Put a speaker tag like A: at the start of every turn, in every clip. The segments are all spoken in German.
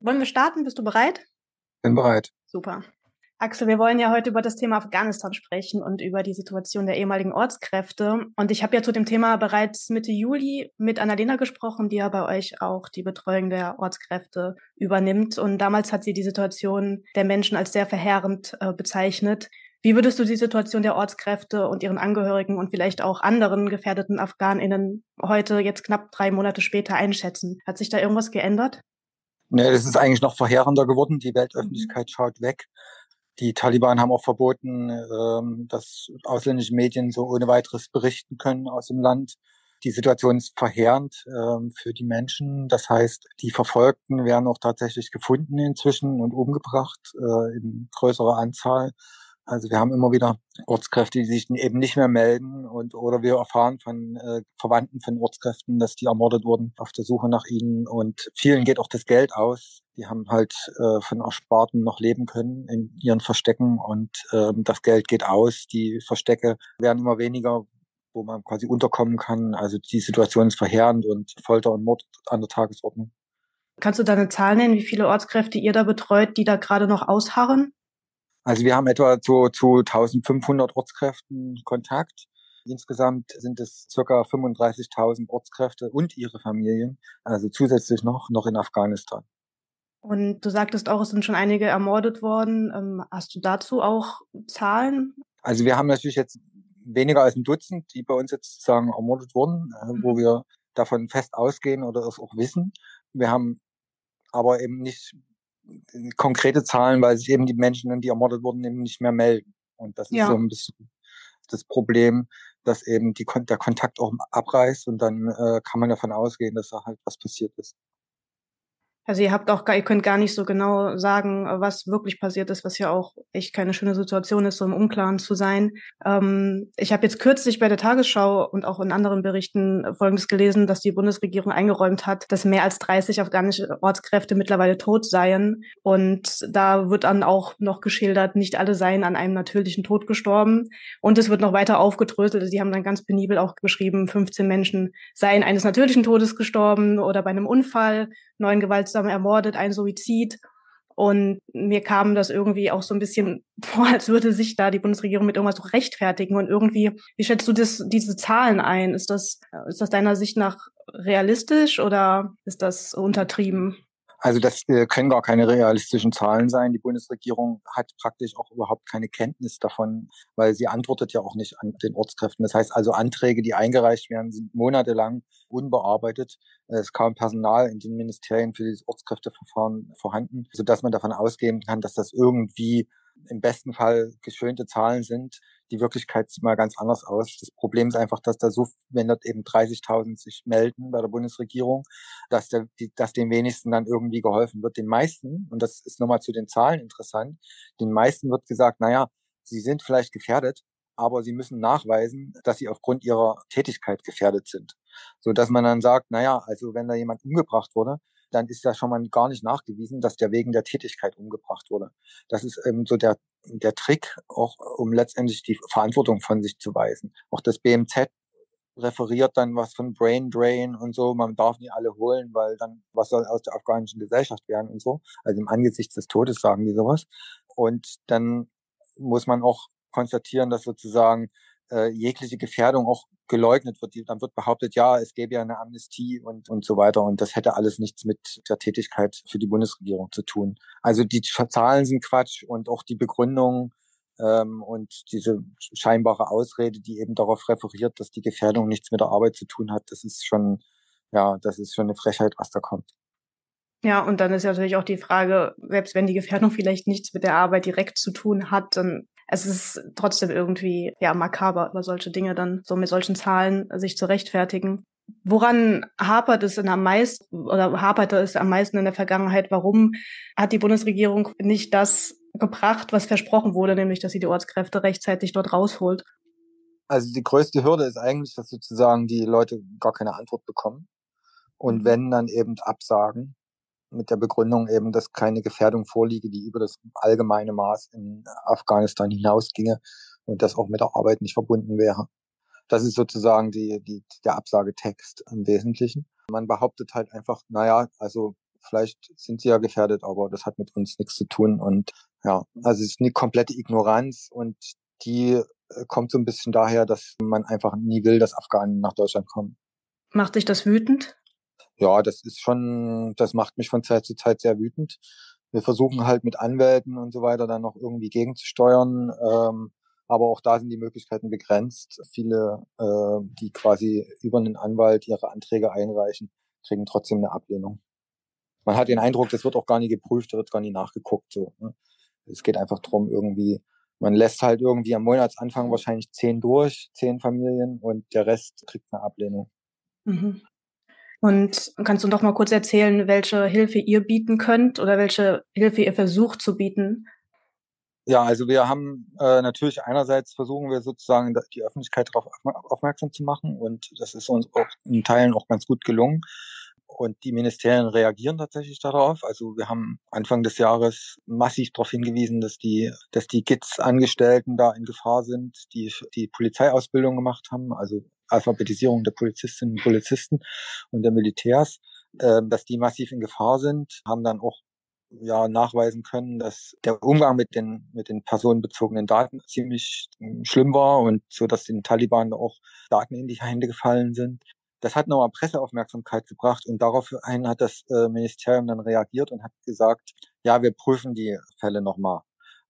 A: Wollen wir starten? Bist du bereit?
B: Bin bereit.
A: Super. Axel, wir wollen ja heute über das Thema Afghanistan sprechen und über die Situation der ehemaligen Ortskräfte. Und ich habe ja zu dem Thema bereits Mitte Juli mit Annalena gesprochen, die ja bei euch auch die Betreuung der Ortskräfte übernimmt. Und damals hat sie die Situation der Menschen als sehr verheerend äh, bezeichnet. Wie würdest du die Situation der Ortskräfte und ihren Angehörigen und vielleicht auch anderen gefährdeten AfghanInnen heute, jetzt knapp drei Monate später, einschätzen? Hat sich da irgendwas geändert?
B: Nee, das ist eigentlich noch verheerender geworden. Die Weltöffentlichkeit mhm. schaut weg. Die Taliban haben auch verboten, ähm, dass ausländische Medien so ohne weiteres berichten können aus dem Land. Die Situation ist verheerend ähm, für die Menschen. Das heißt, die Verfolgten werden auch tatsächlich gefunden inzwischen und umgebracht äh, in größerer Anzahl. Also wir haben immer wieder Ortskräfte, die sich eben nicht mehr melden und oder wir erfahren von äh, Verwandten von Ortskräften, dass die ermordet wurden auf der Suche nach ihnen und vielen geht auch das Geld aus. Die haben halt äh, von Ersparten noch leben können in ihren Verstecken und äh, das Geld geht aus. Die Verstecke werden immer weniger, wo man quasi unterkommen kann. Also die Situation ist verheerend und Folter und Mord an der Tagesordnung.
A: Kannst du da eine Zahl nennen, wie viele Ortskräfte ihr da betreut, die da gerade noch ausharren?
B: Also wir haben etwa zu, zu 1500 Ortskräften Kontakt. Insgesamt sind es circa 35.000 Ortskräfte und ihre Familien, also zusätzlich noch, noch in Afghanistan.
A: Und du sagtest auch, es sind schon einige ermordet worden. Ähm, hast du dazu auch Zahlen?
B: Also wir haben natürlich jetzt weniger als ein Dutzend, die bei uns jetzt sozusagen ermordet wurden, äh, wo mhm. wir davon fest ausgehen oder es auch wissen. Wir haben aber eben nicht konkrete Zahlen, weil sich eben die Menschen, die ermordet wurden, eben nicht mehr melden. Und das ja. ist so ein bisschen das Problem, dass eben die, der Kontakt auch abreißt und dann äh, kann man davon ausgehen, dass da halt was passiert ist.
A: Also ihr habt auch, ihr könnt gar nicht so genau sagen, was wirklich passiert ist, was ja auch echt keine schöne Situation ist, so im Unklaren zu sein. Ähm, ich habe jetzt kürzlich bei der Tagesschau und auch in anderen Berichten Folgendes gelesen, dass die Bundesregierung eingeräumt hat, dass mehr als 30 afghanische Ortskräfte mittlerweile tot seien. Und da wird dann auch noch geschildert, nicht alle seien an einem natürlichen Tod gestorben. Und es wird noch weiter aufgedröselt. Sie haben dann ganz penibel auch beschrieben, 15 Menschen seien eines natürlichen Todes gestorben oder bei einem Unfall neun gewaltsam ermordet, ein Suizid. Und mir kam das irgendwie auch so ein bisschen vor, als würde sich da die Bundesregierung mit irgendwas so rechtfertigen. Und irgendwie, wie schätzt du das, diese Zahlen ein? Ist das, ist das deiner Sicht nach realistisch oder ist das untertrieben?
B: Also das äh, können gar keine realistischen Zahlen sein. Die Bundesregierung hat praktisch auch überhaupt keine Kenntnis davon, weil sie antwortet ja auch nicht an den Ortskräften. Das heißt also Anträge, die eingereicht werden, sind monatelang unbearbeitet. Es kaum Personal in den Ministerien für dieses Ortskräfteverfahren vorhanden, sodass man davon ausgehen kann, dass das irgendwie im besten Fall geschönte Zahlen sind. Die Wirklichkeit sieht mal ganz anders aus. Das Problem ist einfach, dass da so, wenn dort eben 30.000 sich melden bei der Bundesregierung, dass, der, die, dass den wenigsten dann irgendwie geholfen wird. Den meisten, und das ist nochmal zu den Zahlen interessant, den meisten wird gesagt, naja, sie sind vielleicht gefährdet, aber sie müssen nachweisen, dass sie aufgrund ihrer Tätigkeit gefährdet sind. So dass man dann sagt, naja, also wenn da jemand umgebracht wurde, dann ist ja schon mal gar nicht nachgewiesen, dass der wegen der Tätigkeit umgebracht wurde. Das ist eben so der, der Trick, auch um letztendlich die Verantwortung von sich zu weisen. Auch das BMZ referiert dann was von Brain Drain und so. Man darf nicht alle holen, weil dann was soll aus der afghanischen Gesellschaft werden und so. Also im Angesicht des Todes sagen die sowas. Und dann muss man auch konstatieren, dass sozusagen äh, jegliche Gefährdung auch geleugnet wird. Dann wird behauptet, ja, es gäbe ja eine Amnestie und, und so weiter. Und das hätte alles nichts mit der Tätigkeit für die Bundesregierung zu tun. Also die Zahlen sind Quatsch und auch die Begründung ähm, und diese scheinbare Ausrede, die eben darauf referiert, dass die Gefährdung nichts mit der Arbeit zu tun hat, das ist schon, ja, das ist schon eine Frechheit, was da kommt.
A: Ja, und dann ist natürlich auch die Frage, selbst wenn die Gefährdung vielleicht nichts mit der Arbeit direkt zu tun hat, dann es ist trotzdem irgendwie ja makaber, über solche Dinge dann so mit solchen Zahlen sich zu rechtfertigen. Woran hapert es denn am meisten oder haperte es am meisten in der Vergangenheit? Warum hat die Bundesregierung nicht das gebracht, was versprochen wurde, nämlich dass sie die Ortskräfte rechtzeitig dort rausholt?
B: Also die größte Hürde ist eigentlich, dass sozusagen die Leute gar keine Antwort bekommen. Und mhm. wenn dann eben absagen, mit der Begründung eben, dass keine Gefährdung vorliege, die über das allgemeine Maß in Afghanistan hinausginge und das auch mit der Arbeit nicht verbunden wäre. Das ist sozusagen die, die, der Absagetext im Wesentlichen. Man behauptet halt einfach, naja, also Vielleicht sind sie ja gefährdet, aber das hat mit uns nichts zu tun. Und ja, also es ist eine komplette Ignoranz und die äh, kommt so ein bisschen daher, dass man einfach nie will, dass Afghanen nach Deutschland kommen.
A: Macht dich das wütend?
B: Ja, das ist schon, das macht mich von Zeit zu Zeit sehr wütend. Wir versuchen halt mit Anwälten und so weiter dann noch irgendwie gegenzusteuern. Ähm, aber auch da sind die Möglichkeiten begrenzt. Viele, äh, die quasi über einen Anwalt ihre Anträge einreichen, kriegen trotzdem eine Ablehnung. Man hat den Eindruck, das wird auch gar nicht geprüft, da wird gar nicht nachgeguckt. So, ne? Es geht einfach drum, irgendwie, man lässt halt irgendwie am Monatsanfang wahrscheinlich zehn durch, zehn Familien und der Rest kriegt eine Ablehnung.
A: Mhm. Und kannst du noch mal kurz erzählen, welche Hilfe ihr bieten könnt oder welche Hilfe ihr versucht zu bieten?
B: Ja, also wir haben äh, natürlich einerseits versuchen wir sozusagen die Öffentlichkeit darauf aufmerksam zu machen und das ist uns auch in Teilen auch ganz gut gelungen. Und die Ministerien reagieren tatsächlich darauf. Also wir haben Anfang des Jahres massiv darauf hingewiesen, dass die, dass die GITS-Angestellten da in Gefahr sind, die die Polizeiausbildung gemacht haben, also Alphabetisierung der Polizistinnen und Polizisten und der Militärs, äh, dass die massiv in Gefahr sind, haben dann auch ja nachweisen können, dass der Umgang mit den mit den personenbezogenen Daten ziemlich hm, schlimm war und so, dass den Taliban auch Daten in die Hände gefallen sind. Das hat nochmal Presseaufmerksamkeit gebracht und daraufhin hat das äh, Ministerium dann reagiert und hat gesagt, ja, wir prüfen die Fälle nochmal.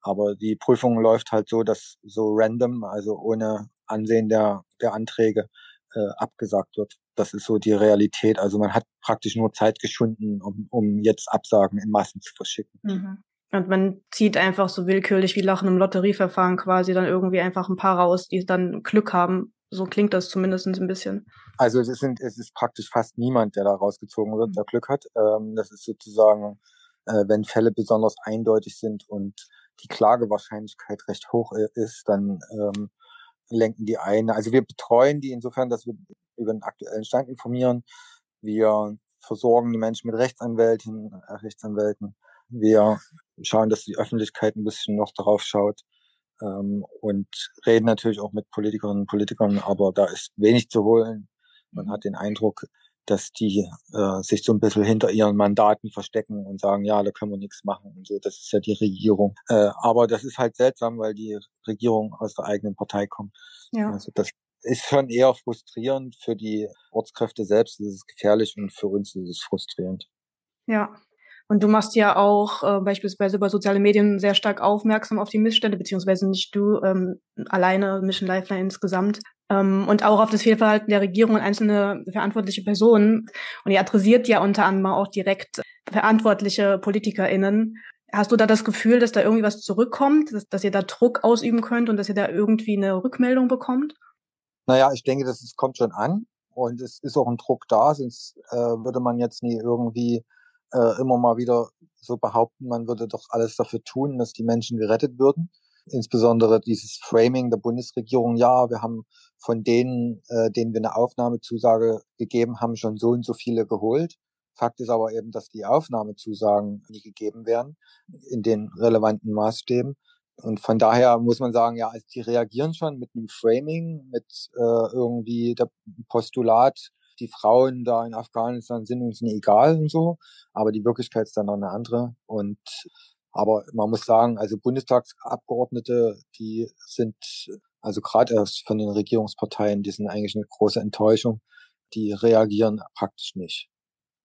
B: Aber die Prüfung läuft halt so, dass so random, also ohne Ansehen der, der Anträge, äh, abgesagt wird. Das ist so die Realität. Also man hat praktisch nur Zeit geschunden, um, um jetzt Absagen in Massen zu verschicken.
A: Mhm. Und man zieht einfach so willkürlich wie Lachen im Lotterieverfahren quasi dann irgendwie einfach ein paar raus, die dann Glück haben. So klingt das zumindest ein bisschen.
B: Also es, sind, es ist praktisch fast niemand, der da rausgezogen wird, der Glück hat. Ähm, das ist sozusagen, äh, wenn Fälle besonders eindeutig sind und die Klagewahrscheinlichkeit recht hoch ist, dann ähm, lenken die ein. Also wir betreuen die insofern, dass wir über den aktuellen Stand informieren. Wir versorgen die Menschen mit Rechtsanwälten, äh, Rechtsanwälten. Wir schauen, dass die Öffentlichkeit ein bisschen noch darauf schaut ähm, und reden natürlich auch mit Politikerinnen und Politikern, aber da ist wenig zu holen. Man mhm. hat den Eindruck, dass die äh, sich so ein bisschen hinter ihren Mandaten verstecken und sagen, ja, da können wir nichts machen und so. Das ist ja die Regierung. Äh, aber das ist halt seltsam, weil die Regierung aus der eigenen Partei kommt. Ja. Also das ist schon eher frustrierend für die Ortskräfte selbst. Das ist gefährlich und für uns ist es frustrierend.
A: Ja, und du machst ja auch äh, beispielsweise über soziale Medien sehr stark aufmerksam auf die Missstände, beziehungsweise nicht du ähm, alleine, Mission Lifeline insgesamt. Ähm, und auch auf das Fehlverhalten der Regierung und einzelne verantwortliche Personen. Und ihr adressiert ja unter anderem auch direkt verantwortliche PolitikerInnen. Hast du da das Gefühl, dass da irgendwie was zurückkommt, dass, dass ihr da Druck ausüben könnt und dass ihr da irgendwie eine Rückmeldung bekommt?
B: Naja, ich denke, das kommt schon an. Und es ist auch ein Druck da, sonst äh, würde man jetzt nie irgendwie äh, immer mal wieder so behaupten, man würde doch alles dafür tun, dass die Menschen gerettet würden. Insbesondere dieses Framing der Bundesregierung, ja, wir haben von denen, äh, denen wir eine Aufnahmezusage gegeben haben, schon so und so viele geholt. Fakt ist aber eben, dass die Aufnahmezusagen nie gegeben werden in den relevanten Maßstäben. Und von daher muss man sagen, ja, also die reagieren schon mit einem Framing, mit äh, irgendwie der Postulat, die Frauen da in Afghanistan sind uns nicht egal und so, aber die Wirklichkeit ist dann noch eine andere. Und aber man muss sagen, also Bundestagsabgeordnete, die sind, also gerade erst von den Regierungsparteien, die sind eigentlich eine große Enttäuschung. Die reagieren praktisch nicht.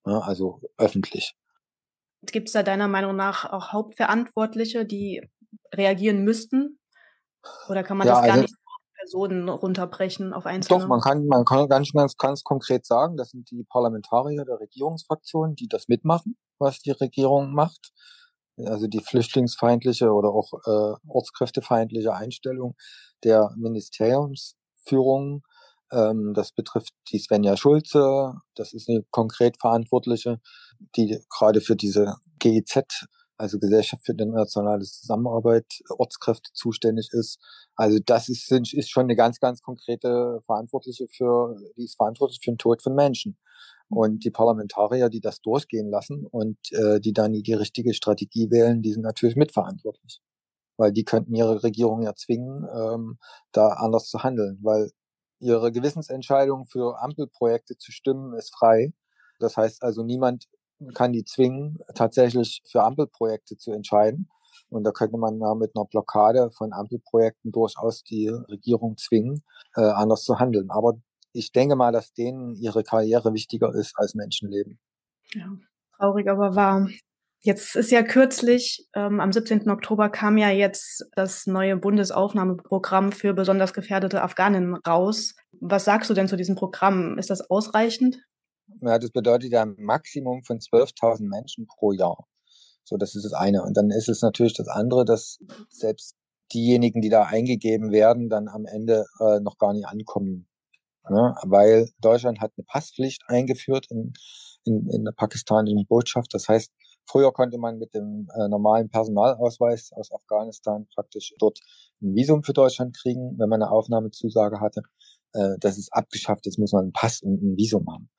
B: Ja, also öffentlich.
A: Gibt es da deiner Meinung nach auch Hauptverantwortliche, die reagieren müssten? Oder kann man ja, das gar also, nicht Personen runterbrechen auf einzelne?
B: Doch, man kann, man kann ganz, ganz, ganz konkret sagen, das sind die Parlamentarier der Regierungsfraktion, die das mitmachen, was die Regierung macht. Also die flüchtlingsfeindliche oder auch äh, ortskräftefeindliche Einstellung der Ministeriumsführung. Ähm, das betrifft die Svenja Schulze, das ist eine konkret Verantwortliche, die gerade für diese GIZ also Gesellschaft für internationale Zusammenarbeit, Ortskräfte zuständig ist. Also das ist, ist schon eine ganz, ganz konkrete Verantwortliche für, die ist verantwortlich für den Tod von Menschen. Und die Parlamentarier, die das durchgehen lassen und äh, die dann die richtige Strategie wählen, die sind natürlich mitverantwortlich. Weil die könnten ihre Regierung ja zwingen, ähm, da anders zu handeln. Weil ihre Gewissensentscheidung für Ampelprojekte zu stimmen ist frei. Das heißt also, niemand kann die zwingen, tatsächlich für Ampelprojekte zu entscheiden. Und da könnte man ja mit einer Blockade von Ampelprojekten durchaus die Regierung zwingen, äh, anders zu handeln. Aber ich denke mal, dass denen ihre Karriere wichtiger ist als Menschenleben.
A: Ja, traurig, aber wahr. Jetzt ist ja kürzlich, ähm, am 17. Oktober kam ja jetzt das neue Bundesaufnahmeprogramm für besonders gefährdete Afghanen raus. Was sagst du denn zu diesem Programm? Ist das ausreichend?
B: Ja, das bedeutet ja ein Maximum von 12.000 Menschen pro Jahr. So, das ist das eine. Und dann ist es natürlich das andere, dass selbst diejenigen, die da eingegeben werden, dann am Ende äh, noch gar nicht ankommen. Ne? Weil Deutschland hat eine Passpflicht eingeführt in, in, in der pakistanischen Botschaft. Das heißt, früher konnte man mit dem äh, normalen Personalausweis aus Afghanistan praktisch dort ein Visum für Deutschland kriegen, wenn man eine Aufnahmezusage hatte. Äh, das ist abgeschafft. Jetzt muss man einen Pass und ein Visum haben.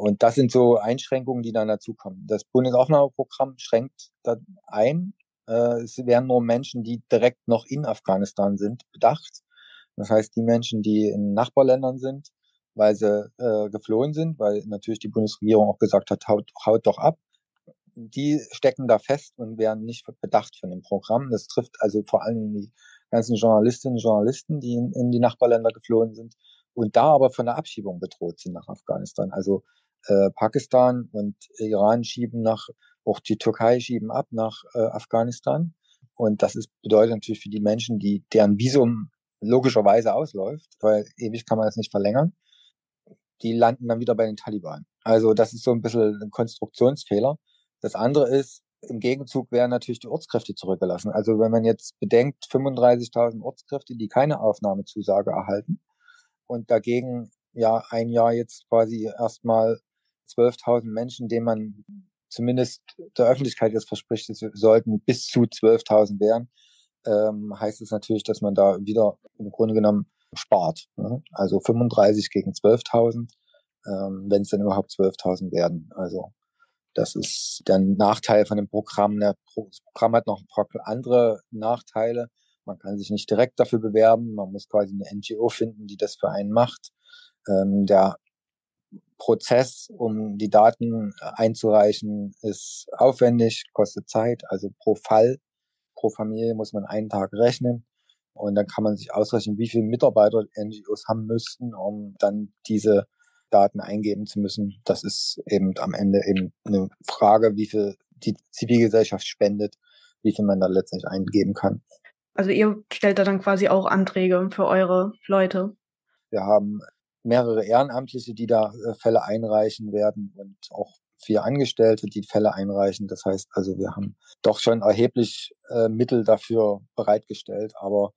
B: Und das sind so Einschränkungen, die dann dazukommen. Das Bundesaufnahmeprogramm schränkt da ein. Äh, es werden nur Menschen, die direkt noch in Afghanistan sind, bedacht. Das heißt, die Menschen, die in Nachbarländern sind, weil sie äh, geflohen sind, weil natürlich die Bundesregierung auch gesagt hat, haut, haut doch ab. Die stecken da fest und werden nicht bedacht von dem Programm. Das trifft also vor allem die ganzen Journalistinnen und Journalisten, die in, in die Nachbarländer geflohen sind und da aber von der Abschiebung bedroht sind nach Afghanistan. Also äh, Pakistan und Iran schieben nach, auch die Türkei schieben ab nach äh, Afghanistan. Und das ist, bedeutet natürlich für die Menschen, die deren Visum logischerweise ausläuft, weil ewig kann man es nicht verlängern, die landen dann wieder bei den Taliban. Also das ist so ein bisschen ein Konstruktionsfehler. Das andere ist, im Gegenzug werden natürlich die Ortskräfte zurückgelassen. Also wenn man jetzt bedenkt, 35.000 Ortskräfte, die keine Aufnahmezusage erhalten und dagegen ja ein Jahr jetzt quasi erstmal 12.000 Menschen, denen man zumindest der Öffentlichkeit jetzt verspricht, es sollten bis zu 12.000 werden, ähm, heißt es natürlich, dass man da wieder im Grunde genommen spart. Ne? Also 35 gegen 12.000, ähm, wenn es dann überhaupt 12.000 werden. Also das ist der Nachteil von dem Programm. Das Programm hat noch ein paar andere Nachteile. Man kann sich nicht direkt dafür bewerben. Man muss quasi eine NGO finden, die das für einen macht. Ähm, der Prozess, um die Daten äh, einzureichen, ist aufwendig, kostet Zeit. Also pro Fall, pro Familie muss man einen Tag rechnen. Und dann kann man sich ausrechnen, wie viele Mitarbeiter NGOs haben müssten, um dann diese Daten eingeben zu müssen. Das ist eben am Ende eben eine Frage, wie viel die Zivilgesellschaft spendet, wie viel man da letztendlich eingeben kann.
A: Also ihr stellt da dann quasi auch Anträge für eure Leute.
B: Wir haben mehrere Ehrenamtliche, die da äh, Fälle einreichen werden und auch vier Angestellte, die Fälle einreichen. Das heißt also, wir haben doch schon erheblich äh, Mittel dafür bereitgestellt. Aber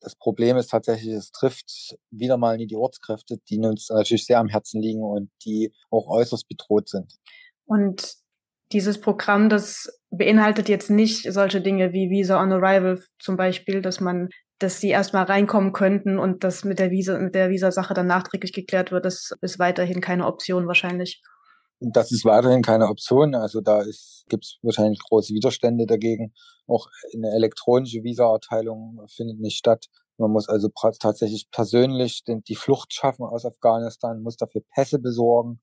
B: das Problem ist tatsächlich, es trifft wieder mal nie die Ortskräfte, die uns natürlich sehr am Herzen liegen und die auch äußerst bedroht sind.
A: Und dieses Programm, das beinhaltet jetzt nicht solche Dinge wie Visa on Arrival zum Beispiel, dass man dass sie erstmal reinkommen könnten und das mit der Visa, mit der Visa-Sache dann nachträglich geklärt wird, das ist weiterhin keine Option wahrscheinlich.
B: Das ist weiterhin keine Option. Also da gibt es wahrscheinlich große Widerstände dagegen. Auch eine elektronische Visa-Erteilung findet nicht statt. Man muss also tatsächlich persönlich den, die Flucht schaffen aus Afghanistan, muss dafür Pässe besorgen,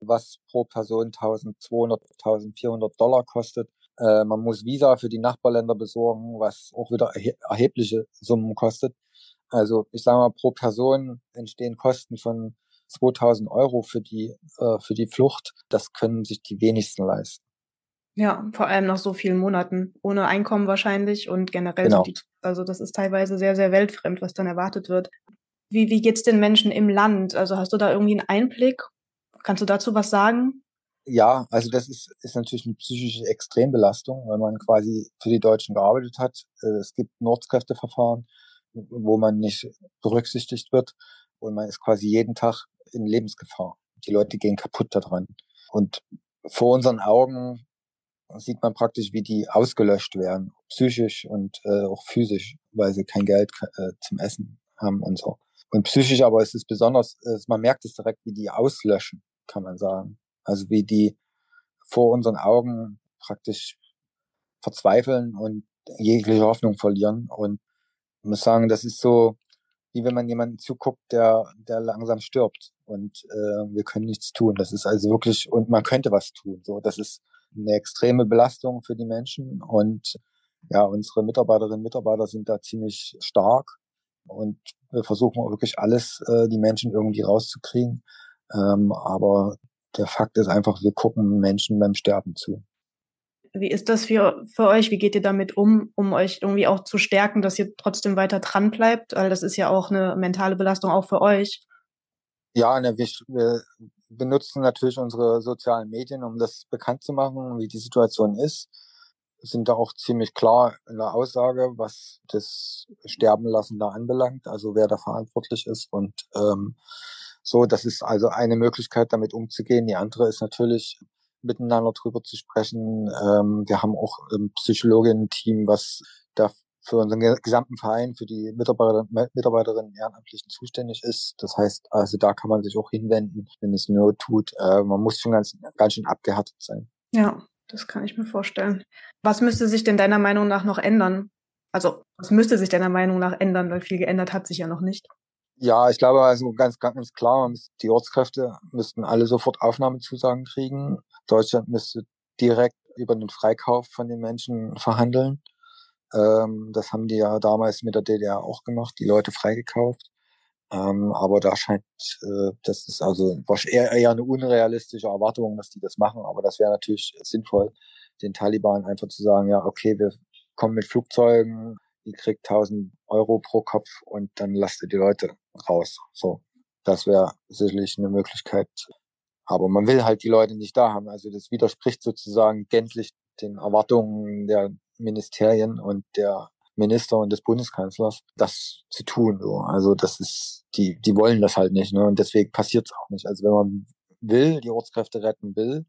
B: was pro Person 1200, 1400 Dollar kostet. Äh, man muss Visa für die Nachbarländer besorgen, was auch wieder erhebliche Summen kostet. Also ich sage mal, pro Person entstehen Kosten von 2000 Euro für die, äh, für die Flucht. Das können sich die wenigsten leisten.
A: Ja, vor allem nach so vielen Monaten. Ohne Einkommen wahrscheinlich und generell genau. die, also das ist teilweise sehr, sehr weltfremd, was dann erwartet wird. Wie, wie geht's den Menschen im Land? Also hast du da irgendwie einen Einblick? Kannst du dazu was sagen?
B: Ja, also das ist, ist natürlich eine psychische Extrembelastung, weil man quasi für die Deutschen gearbeitet hat. Äh, es gibt Nordskräfteverfahren, wo man nicht berücksichtigt wird und man ist quasi jeden Tag in Lebensgefahr. Die Leute gehen kaputt daran. Und vor unseren Augen sieht man praktisch, wie die ausgelöscht werden, psychisch und äh, auch physisch, weil sie kein Geld äh, zum Essen haben und so. Und psychisch aber ist es besonders, äh, man merkt es direkt, wie die auslöschen, kann man sagen. Also wie die vor unseren Augen praktisch verzweifeln und jegliche Hoffnung verlieren. Und ich muss sagen, das ist so, wie wenn man jemanden zuguckt, der, der langsam stirbt. und äh, wir können nichts tun. Das ist also wirklich, und man könnte was tun. So, das ist eine extreme Belastung für die Menschen und ja, unsere Mitarbeiterinnen und Mitarbeiter sind da ziemlich stark und wir versuchen wirklich alles, äh, die Menschen irgendwie rauszukriegen. Ähm, aber der Fakt ist einfach, wir gucken Menschen beim Sterben zu.
A: Wie ist das für, für euch? Wie geht ihr damit um, um euch irgendwie auch zu stärken, dass ihr trotzdem weiter dran bleibt? Weil das ist ja auch eine mentale Belastung auch für euch.
B: Ja, ne, wir, wir benutzen natürlich unsere sozialen Medien, um das bekannt zu machen, wie die Situation ist. Sind da auch ziemlich klar in der Aussage, was das Sterbenlassen da anbelangt, also wer da verantwortlich ist. Und ähm, so, das ist also eine Möglichkeit, damit umzugehen. Die andere ist natürlich, miteinander drüber zu sprechen. Ähm, wir haben auch ein Psychologinnen-Team, was da für unseren gesamten Verein, für die Mitarbeiter, Mitarbeiterinnen Ehrenamtlichen zuständig ist. Das heißt, also da kann man sich auch hinwenden, wenn es nur tut. Äh, man muss schon ganz, ganz schön abgehärtet sein.
A: Ja, das kann ich mir vorstellen. Was müsste sich denn deiner Meinung nach noch ändern? Also, was müsste sich deiner Meinung nach ändern? Weil viel geändert hat sich ja noch nicht.
B: Ja, ich glaube also ganz, ganz klar, die Ortskräfte müssten alle sofort Aufnahmezusagen kriegen. Deutschland müsste direkt über den Freikauf von den Menschen verhandeln. Ähm, das haben die ja damals mit der DDR auch gemacht, die Leute freigekauft. Ähm, aber da scheint, äh, das ist also eher, eher eine unrealistische Erwartung, dass die das machen. Aber das wäre natürlich sinnvoll, den Taliban einfach zu sagen, ja, okay, wir kommen mit Flugzeugen, die kriegt 1000 Euro pro Kopf und dann lasst ihr die Leute raus. So, das wäre sicherlich eine Möglichkeit. Aber man will halt die Leute nicht da haben. Also das widerspricht sozusagen gänzlich den Erwartungen der Ministerien und der Minister und des Bundeskanzlers, das zu tun. So. Also das ist, die, die wollen das halt nicht, ne? Und deswegen passiert es auch nicht. Also wenn man will, die Ortskräfte retten will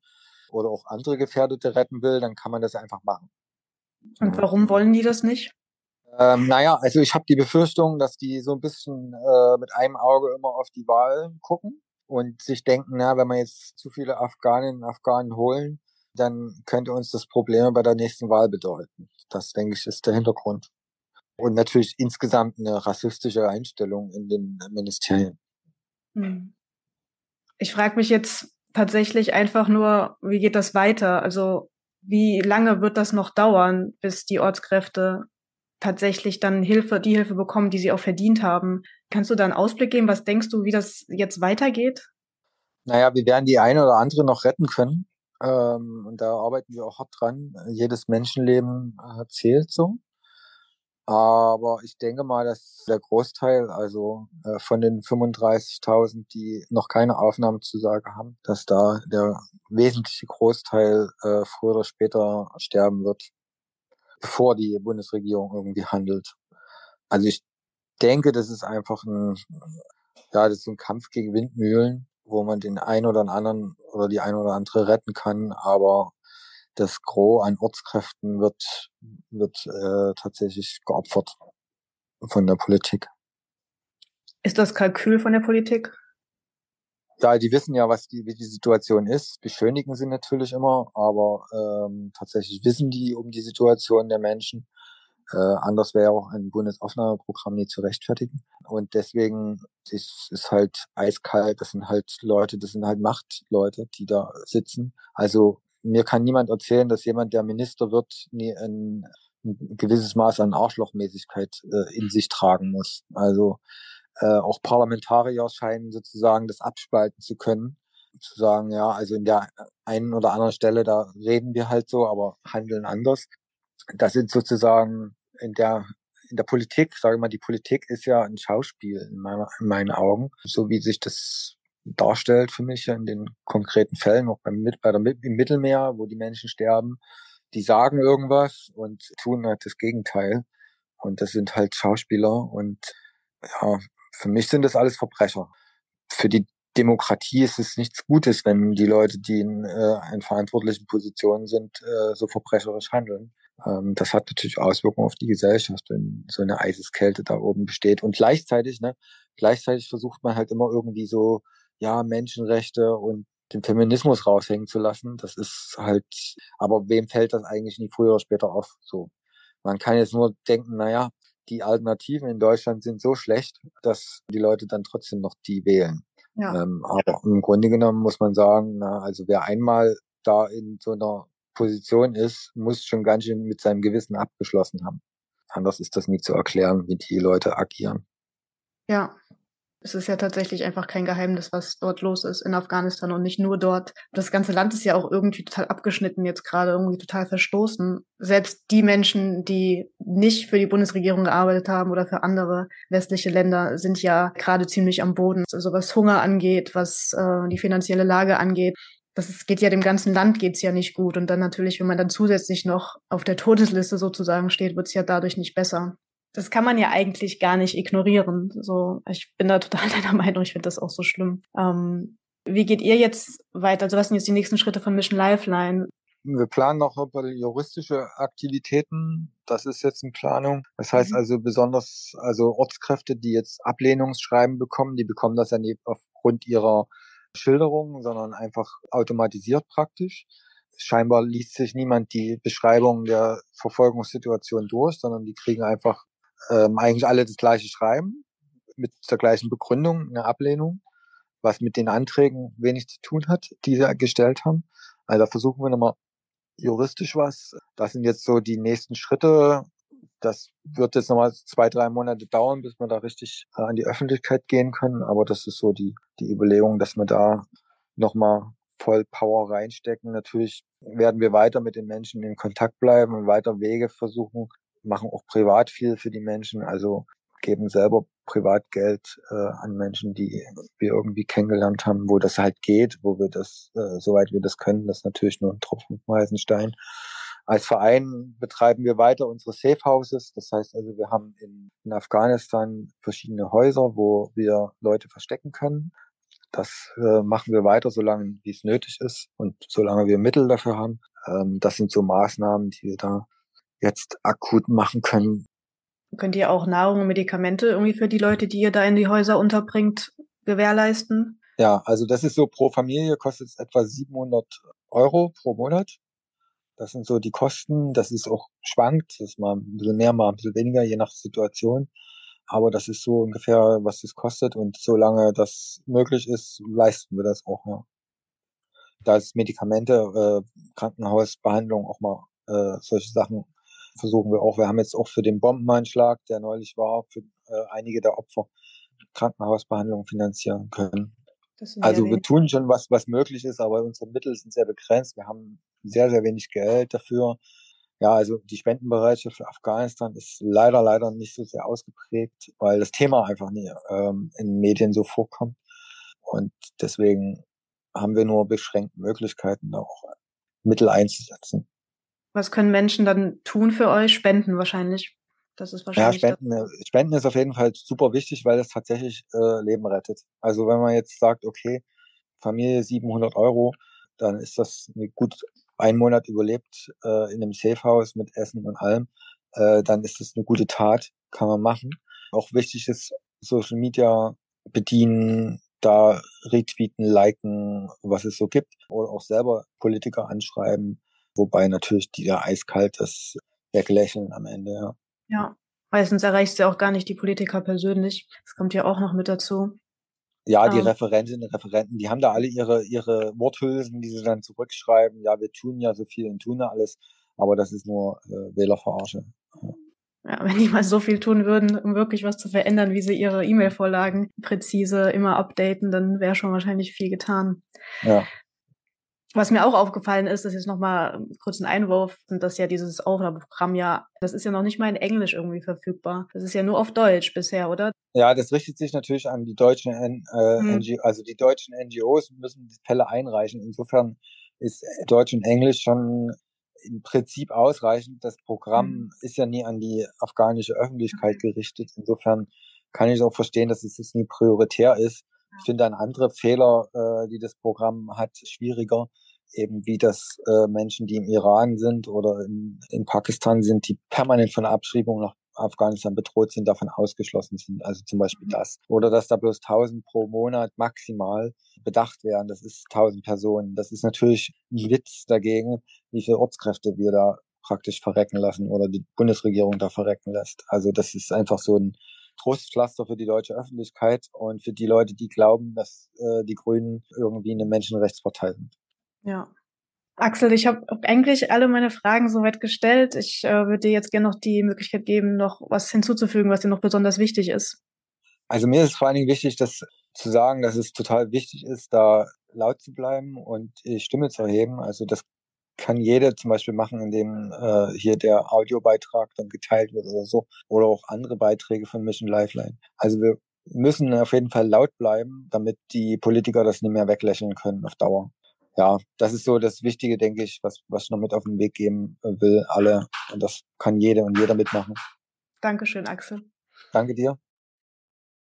B: oder auch andere Gefährdete retten will, dann kann man das einfach machen.
A: Und warum wollen die das nicht?
B: Ähm, naja, also ich habe die Befürchtung, dass die so ein bisschen äh, mit einem Auge immer auf die Wahl gucken und sich denken, na, wenn wir jetzt zu viele Afghaninnen und Afghanen holen, dann könnte uns das Probleme bei der nächsten Wahl bedeuten. Das, denke ich, ist der Hintergrund. Und natürlich insgesamt eine rassistische Einstellung in den Ministerien. Hm.
A: Ich frage mich jetzt tatsächlich einfach nur, wie geht das weiter? Also wie lange wird das noch dauern, bis die Ortskräfte tatsächlich dann Hilfe, die Hilfe bekommen, die sie auch verdient haben? Kannst du da einen Ausblick geben? Was denkst du, wie das jetzt weitergeht?
B: Naja, wir werden die eine oder andere noch retten können. Ähm, und da arbeiten wir auch hart dran. Jedes Menschenleben äh, zählt so. Aber ich denke mal, dass der Großteil, also äh, von den 35.000, die noch keine Aufnahmezusage haben, dass da der wesentliche Großteil äh, früher oder später sterben wird, bevor die Bundesregierung irgendwie handelt. Also ich denke, das ist einfach ein, ja, das ist ein Kampf gegen Windmühlen wo man den einen oder anderen oder die eine oder andere retten kann, aber das Gros an Ortskräften wird, wird äh, tatsächlich geopfert von der Politik.
A: Ist das Kalkül von der Politik?
B: Ja, die wissen ja, was die, wie die Situation ist, beschönigen sie natürlich immer, aber ähm, tatsächlich wissen die um die Situation der Menschen äh, anders wäre auch ein Bundesaufnahmeprogramm nie zu rechtfertigen. Und deswegen ist es halt eiskalt. Das sind halt Leute, das sind halt Machtleute, die da sitzen. Also mir kann niemand erzählen, dass jemand, der Minister wird, nie ein, ein gewisses Maß an Arschlochmäßigkeit äh, in sich tragen muss. Also äh, auch Parlamentarier scheinen sozusagen das abspalten zu können. Zu sagen, ja, also in der einen oder anderen Stelle, da reden wir halt so, aber handeln anders. Das sind sozusagen in der in der Politik, sage ich mal, die Politik ist ja ein Schauspiel in, meiner, in meinen Augen, so wie sich das darstellt für mich in den konkreten Fällen, auch beim, bei der, im Mittelmeer, wo die Menschen sterben, die sagen irgendwas und tun halt das Gegenteil. Und das sind halt Schauspieler und ja, für mich sind das alles Verbrecher. Für die Demokratie ist es nichts Gutes, wenn die Leute, die in, äh, in verantwortlichen Positionen sind, äh, so verbrecherisch handeln. Ähm, das hat natürlich Auswirkungen auf die Gesellschaft, wenn so eine Eiseskälte da oben besteht. Und gleichzeitig, ne, gleichzeitig versucht man halt immer irgendwie so, ja, Menschenrechte und den Feminismus raushängen zu lassen. Das ist halt, aber wem fällt das eigentlich nie früher oder später auf? So. Man kann jetzt nur denken, naja, die Alternativen in Deutschland sind so schlecht, dass die Leute dann trotzdem noch die wählen. Ja. Ähm, aber im Grunde genommen muss man sagen, na, also wer einmal da in so einer Position ist, muss schon ganz schön mit seinem Gewissen abgeschlossen haben. Anders ist das nie zu erklären, wie die Leute agieren.
A: Ja, es ist ja tatsächlich einfach kein Geheimnis, was dort los ist in Afghanistan und nicht nur dort. Das ganze Land ist ja auch irgendwie total abgeschnitten jetzt gerade, irgendwie total verstoßen. Selbst die Menschen, die nicht für die Bundesregierung gearbeitet haben oder für andere westliche Länder, sind ja gerade ziemlich am Boden. Also was Hunger angeht, was äh, die finanzielle Lage angeht. Das geht ja dem ganzen Land geht's ja nicht gut. Und dann natürlich, wenn man dann zusätzlich noch auf der Todesliste sozusagen steht, wird's ja dadurch nicht besser das kann man ja eigentlich gar nicht ignorieren. So, ich bin da total deiner Meinung, ich finde das auch so schlimm. Ähm, wie geht ihr jetzt weiter? Also was sind jetzt die nächsten Schritte von Mission Lifeline?
B: Wir planen noch juristische Aktivitäten. Das ist jetzt in Planung. Das heißt mhm. also besonders, also Ortskräfte, die jetzt Ablehnungsschreiben bekommen, die bekommen das ja nicht aufgrund ihrer Schilderungen, sondern einfach automatisiert praktisch. Scheinbar liest sich niemand die Beschreibung der Verfolgungssituation durch, sondern die kriegen einfach ähm, eigentlich alle das gleiche Schreiben mit der gleichen Begründung, eine Ablehnung, was mit den Anträgen wenig zu tun hat, die sie gestellt haben. Also da versuchen wir nochmal juristisch was. Das sind jetzt so die nächsten Schritte. Das wird jetzt nochmal zwei, drei Monate dauern, bis wir da richtig äh, an die Öffentlichkeit gehen können. Aber das ist so die, die Überlegung, dass wir da nochmal voll Power reinstecken. Natürlich werden wir weiter mit den Menschen in Kontakt bleiben und weiter Wege versuchen, machen auch privat viel für die Menschen, also geben selber Privatgeld äh, an Menschen, die wir irgendwie kennengelernt haben, wo das halt geht, wo wir das, äh, soweit wir das können, das ist natürlich nur ein Tropfen auf heißen Stein. Als Verein betreiben wir weiter unsere Safe Houses. Das heißt also, wir haben in, in Afghanistan verschiedene Häuser, wo wir Leute verstecken können. Das äh, machen wir weiter, solange wie es nötig ist und solange wir Mittel dafür haben. Ähm, das sind so Maßnahmen, die wir da jetzt akut machen können.
A: Könnt ihr auch Nahrung und Medikamente irgendwie für die Leute, die ihr da in die Häuser unterbringt, gewährleisten?
B: Ja, also das ist so pro Familie kostet es etwa 700 Euro pro Monat. Das sind so die Kosten. Das ist auch schwankt. Das ist mal ein bisschen mehr, mal ein bisschen weniger, je nach Situation. Aber das ist so ungefähr, was das kostet. Und solange das möglich ist, leisten wir das auch, ja. Da ist Medikamente, äh, Krankenhausbehandlung auch mal äh, solche Sachen versuchen wir auch. Wir haben jetzt auch für den Bombeneinschlag, der neulich war, für äh, einige der Opfer Krankenhausbehandlung finanzieren können. Also wir tun schon was, was möglich ist, aber unsere Mittel sind sehr begrenzt. Wir haben sehr, sehr wenig Geld dafür. Ja, also die Spendenbereitschaft für Afghanistan ist leider, leider nicht so sehr ausgeprägt, weil das Thema einfach nie ähm, in Medien so vorkommt. Und deswegen haben wir nur beschränkte Möglichkeiten, da auch Mittel einzusetzen.
A: Was können Menschen dann tun für euch? Spenden wahrscheinlich. Das ist wahrscheinlich.
B: Ja, Spenden, äh, Spenden ist auf jeden Fall super wichtig, weil das tatsächlich äh, Leben rettet. Also wenn man jetzt sagt, okay, Familie 700 Euro, dann ist das gut ein Monat überlebt äh, in einem Safehouse mit Essen und allem, äh, dann ist das eine gute Tat, kann man machen. Auch wichtig ist Social Media bedienen, da retweeten, liken, was es so gibt, oder auch selber Politiker anschreiben, Wobei natürlich die da eiskalt das weglächeln am Ende, ja.
A: Ja, meistens erreichst du auch gar nicht die Politiker persönlich. Das kommt ja auch noch mit dazu.
B: Ja, die. Ähm. Referentinnen und Referenten, die haben da alle ihre, ihre Worthülsen, die sie dann zurückschreiben. Ja, wir tun ja so viel und tun ja alles, aber das ist nur äh, Wählerverarsche.
A: Ja. Ja, wenn die mal so viel tun würden, um wirklich was zu verändern, wie sie ihre E-Mail-Vorlagen präzise immer updaten, dann wäre schon wahrscheinlich viel getan.
B: Ja.
A: Was mir auch aufgefallen ist, das ist jetzt nochmal kurz ein Einwurf, dass ja dieses Aufnahmeprogramm ja, das ist ja noch nicht mal in Englisch irgendwie verfügbar. Das ist ja nur auf Deutsch bisher, oder?
B: Ja, das richtet sich natürlich an die deutschen, äh, hm. NGO, also die deutschen NGOs müssen die Fälle einreichen. Insofern ist Deutsch und Englisch schon im Prinzip ausreichend. Das Programm hm. ist ja nie an die afghanische Öffentlichkeit hm. gerichtet. Insofern kann ich auch verstehen, dass es jetzt nie prioritär ist. Ich finde dann andere Fehler, äh, die das Programm hat, schwieriger. Eben wie das äh, Menschen, die im Iran sind oder in, in Pakistan sind, die permanent von der Abschreibung nach Afghanistan bedroht sind, davon ausgeschlossen sind. Also zum Beispiel mhm. das. Oder dass da bloß 1000 pro Monat maximal bedacht werden. Das ist 1000 Personen. Das ist natürlich ein Witz dagegen, wie viele Ortskräfte wir da praktisch verrecken lassen oder die Bundesregierung da verrecken lässt. Also das ist einfach so ein Trostpflaster für die deutsche Öffentlichkeit und für die Leute, die glauben, dass äh, die Grünen irgendwie eine Menschenrechtspartei sind.
A: Ja. Axel, ich habe eigentlich alle meine Fragen soweit gestellt. Ich äh, würde dir jetzt gerne noch die Möglichkeit geben, noch was hinzuzufügen, was dir noch besonders wichtig ist.
B: Also mir ist vor allen Dingen wichtig, das zu sagen, dass es total wichtig ist, da laut zu bleiben und die Stimme zu erheben. Also das kann jeder zum Beispiel machen, indem äh, hier der Audiobeitrag dann geteilt wird oder so. Oder auch andere Beiträge von Mission Lifeline. Also wir müssen auf jeden Fall laut bleiben, damit die Politiker das nicht mehr weglächeln können auf Dauer. Ja, das ist so das Wichtige, denke ich, was, was ich noch mit auf den Weg geben will, alle. Und das kann jeder und jeder mitmachen.
A: Dankeschön, Axel.
B: Danke dir.